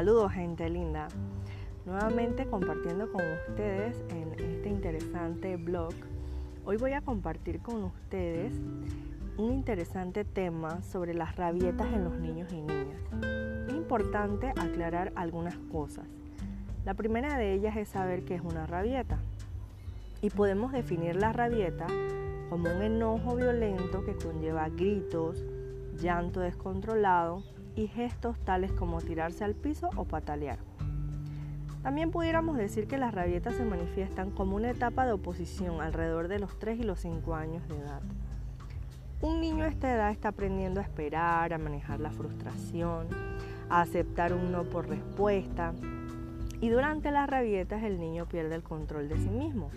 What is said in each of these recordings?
Saludos gente linda. Nuevamente compartiendo con ustedes en este interesante blog. Hoy voy a compartir con ustedes un interesante tema sobre las rabietas en los niños y niñas. Es importante aclarar algunas cosas. La primera de ellas es saber qué es una rabieta. Y podemos definir la rabieta como un enojo violento que conlleva gritos, llanto descontrolado y gestos tales como tirarse al piso o patalear. También pudiéramos decir que las rabietas se manifiestan como una etapa de oposición alrededor de los 3 y los 5 años de edad. Un niño a esta edad está aprendiendo a esperar, a manejar la frustración, a aceptar un no por respuesta y durante las rabietas el niño pierde el control de sí mismo,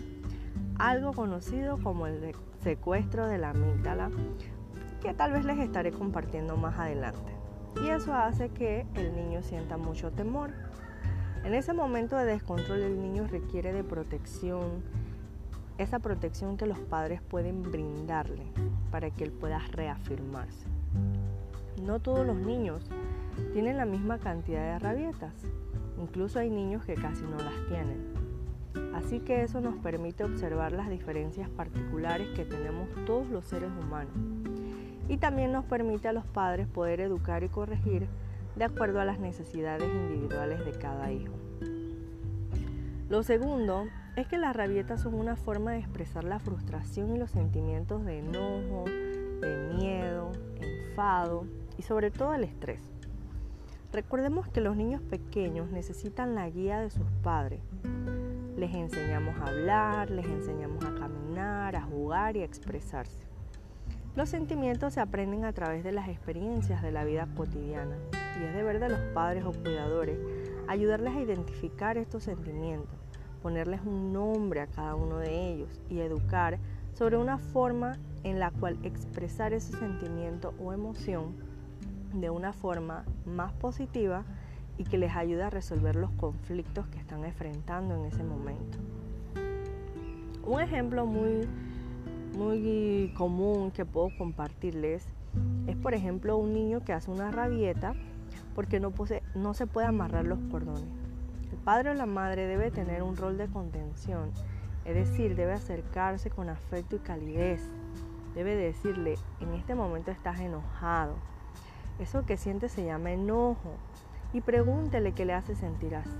algo conocido como el secuestro de la amígdala, que tal vez les estaré compartiendo más adelante. Y eso hace que el niño sienta mucho temor. En ese momento de descontrol el niño requiere de protección, esa protección que los padres pueden brindarle para que él pueda reafirmarse. No todos los niños tienen la misma cantidad de rabietas, incluso hay niños que casi no las tienen. Así que eso nos permite observar las diferencias particulares que tenemos todos los seres humanos. Y también nos permite a los padres poder educar y corregir de acuerdo a las necesidades individuales de cada hijo. Lo segundo es que las rabietas son una forma de expresar la frustración y los sentimientos de enojo, de miedo, enfado y sobre todo el estrés. Recordemos que los niños pequeños necesitan la guía de sus padres les enseñamos a hablar, les enseñamos a caminar, a jugar y a expresarse. Los sentimientos se aprenden a través de las experiencias de la vida cotidiana y es deber de los padres o cuidadores ayudarles a identificar estos sentimientos, ponerles un nombre a cada uno de ellos y educar sobre una forma en la cual expresar ese sentimiento o emoción de una forma más positiva y que les ayude a resolver los conflictos que están enfrentando en ese momento. Un ejemplo muy, muy común que puedo compartirles es, por ejemplo, un niño que hace una rabieta porque no, no se puede amarrar los cordones. El padre o la madre debe tener un rol de contención, es decir, debe acercarse con afecto y calidez. Debe decirle, en este momento estás enojado. Eso que siente se llama enojo y pregúntele qué le hace sentir así.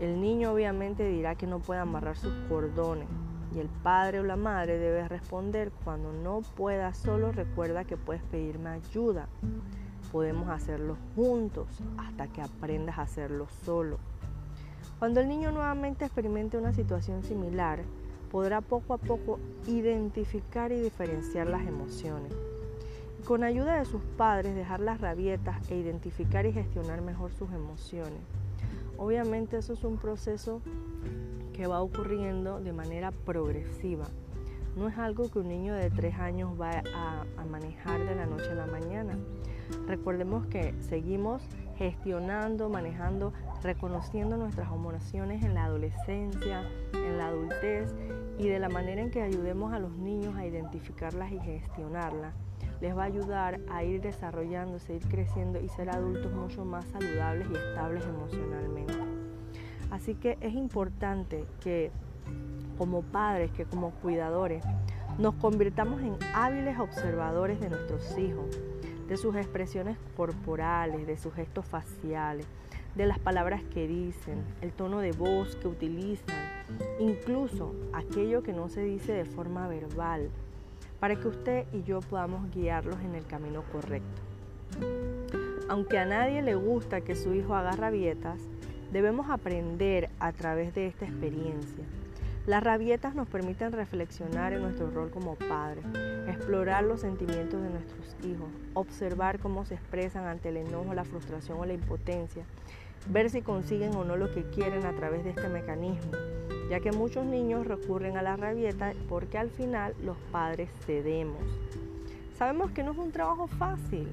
El niño obviamente dirá que no puede amarrar sus cordones y el padre o la madre debe responder cuando no pueda solo recuerda que puedes pedirme ayuda. Podemos hacerlo juntos hasta que aprendas a hacerlo solo. Cuando el niño nuevamente experimente una situación similar, podrá poco a poco identificar y diferenciar las emociones con ayuda de sus padres dejar las rabietas e identificar y gestionar mejor sus emociones. Obviamente eso es un proceso que va ocurriendo de manera progresiva. No es algo que un niño de tres años va a, a manejar de la noche a la mañana. Recordemos que seguimos gestionando, manejando, reconociendo nuestras emociones en la adolescencia, en la adultez y de la manera en que ayudemos a los niños a identificarlas y gestionarlas les va a ayudar a ir desarrollándose, ir creciendo y ser adultos mucho más saludables y estables emocionalmente. Así que es importante que como padres, que como cuidadores, nos convirtamos en hábiles observadores de nuestros hijos, de sus expresiones corporales, de sus gestos faciales, de las palabras que dicen, el tono de voz que utilizan, incluso aquello que no se dice de forma verbal, para que usted y yo podamos guiarlos en el camino correcto. Aunque a nadie le gusta que su hijo haga rabietas, debemos aprender a través de esta experiencia. Las rabietas nos permiten reflexionar en nuestro rol como padres, explorar los sentimientos de nuestros hijos, observar cómo se expresan ante el enojo, la frustración o la impotencia, ver si consiguen o no lo que quieren a través de este mecanismo ya que muchos niños recurren a la rabieta porque al final los padres cedemos. Sabemos que no es un trabajo fácil.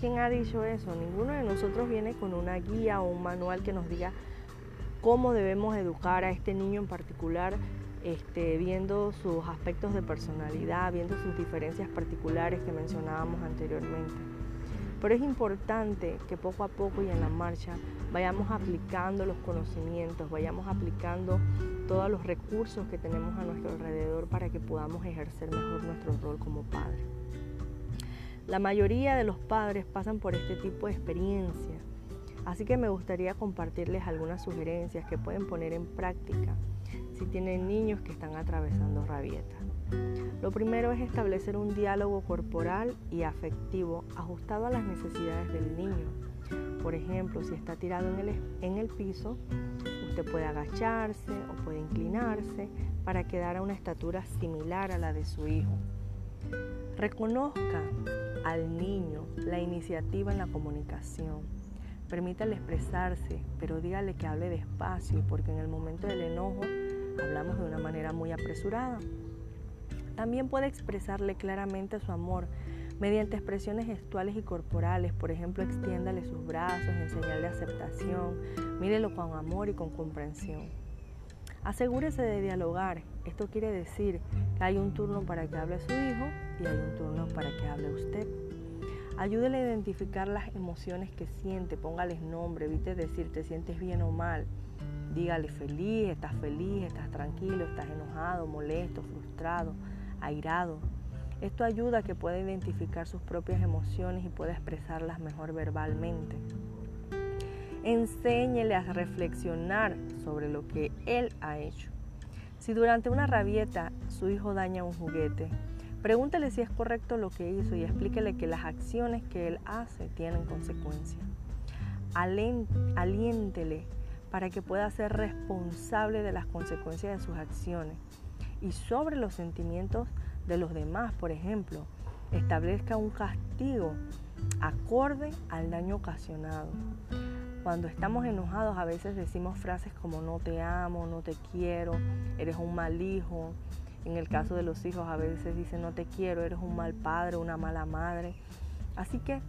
¿Quién ha dicho eso? Ninguno de nosotros viene con una guía o un manual que nos diga cómo debemos educar a este niño en particular, este, viendo sus aspectos de personalidad, viendo sus diferencias particulares que mencionábamos anteriormente. Pero es importante que poco a poco y en la marcha vayamos aplicando los conocimientos, vayamos aplicando todos los recursos que tenemos a nuestro alrededor para que podamos ejercer mejor nuestro rol como padre. La mayoría de los padres pasan por este tipo de experiencia, así que me gustaría compartirles algunas sugerencias que pueden poner en práctica si tienen niños que están atravesando rabieta. Lo primero es establecer un diálogo corporal y afectivo ajustado a las necesidades del niño. Por ejemplo, si está tirado en el, en el piso, usted puede agacharse o puede inclinarse para quedar a una estatura similar a la de su hijo. Reconozca al niño la iniciativa en la comunicación. Permítale expresarse, pero dígale que hable despacio, porque en el momento del enojo hablamos de una manera muy apresurada. También puede expresarle claramente su amor mediante expresiones gestuales y corporales, por ejemplo, extiéndale sus brazos en señal de aceptación, mírelo con amor y con comprensión. Asegúrese de dialogar, esto quiere decir que hay un turno para que hable su hijo y hay un turno para que hable usted. Ayúdele a identificar las emociones que siente, póngales nombre, evite decir te sientes bien o mal. Dígale feliz, estás feliz, estás tranquilo, estás enojado, molesto, frustrado, airado. Esto ayuda a que pueda identificar sus propias emociones y pueda expresarlas mejor verbalmente. Enséñele a reflexionar sobre lo que él ha hecho. Si durante una rabieta su hijo daña un juguete, pregúntele si es correcto lo que hizo y explíquele que las acciones que él hace tienen consecuencias. Aliéntele para que pueda ser responsable de las consecuencias de sus acciones y sobre los sentimientos de los demás, por ejemplo, establezca un castigo acorde al daño ocasionado. Cuando estamos enojados a veces decimos frases como no te amo, no te quiero, eres un mal hijo. En el caso de los hijos a veces dicen no te quiero, eres un mal padre, una mala madre. Así que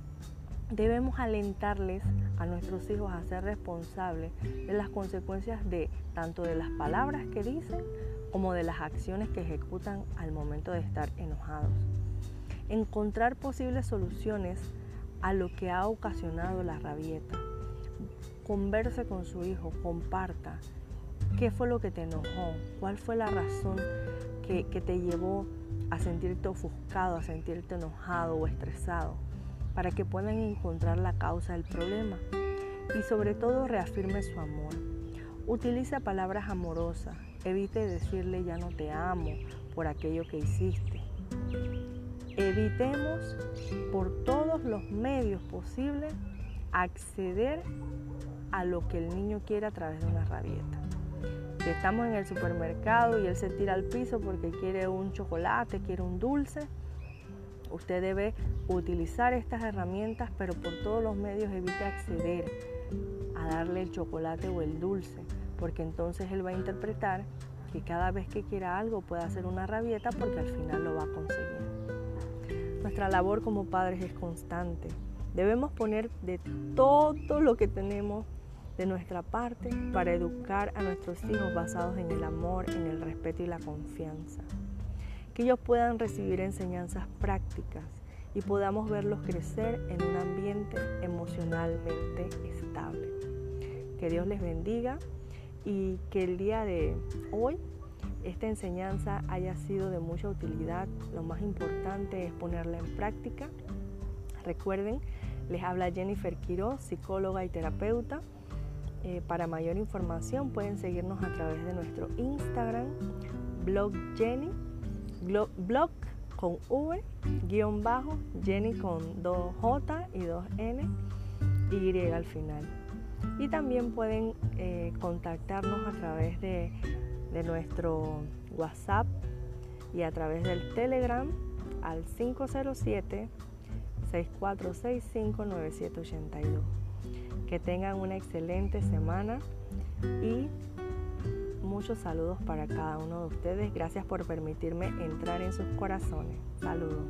Debemos alentarles a nuestros hijos a ser responsables de las consecuencias de tanto de las palabras que dicen como de las acciones que ejecutan al momento de estar enojados. Encontrar posibles soluciones a lo que ha ocasionado la rabieta. Converse con su hijo, comparta qué fue lo que te enojó, cuál fue la razón que, que te llevó a sentirte ofuscado, a sentirte enojado o estresado para que puedan encontrar la causa del problema y sobre todo reafirme su amor. Utiliza palabras amorosas, evite decirle ya no te amo por aquello que hiciste. Evitemos por todos los medios posibles acceder a lo que el niño quiere a través de una rabieta. Si estamos en el supermercado y él se tira al piso porque quiere un chocolate, quiere un dulce, Usted debe utilizar estas herramientas, pero por todos los medios evite acceder a darle el chocolate o el dulce, porque entonces él va a interpretar que cada vez que quiera algo puede hacer una rabieta porque al final lo va a conseguir. Nuestra labor como padres es constante. Debemos poner de todo lo que tenemos de nuestra parte para educar a nuestros hijos basados en el amor, en el respeto y la confianza que ellos puedan recibir enseñanzas prácticas y podamos verlos crecer en un ambiente emocionalmente estable. Que Dios les bendiga y que el día de hoy esta enseñanza haya sido de mucha utilidad. Lo más importante es ponerla en práctica. Recuerden, les habla Jennifer Quiroz, psicóloga y terapeuta. Eh, para mayor información pueden seguirnos a través de nuestro Instagram, blog Jenny blog con V, guion bajo, Jenny con 2J y 2N, Y al final. Y también pueden eh, contactarnos a través de, de nuestro WhatsApp y a través del Telegram al 507 6465 Que tengan una excelente semana y muchos saludos para cada uno de ustedes. Gracias por permitirme entrar en sus corazones. Saludos.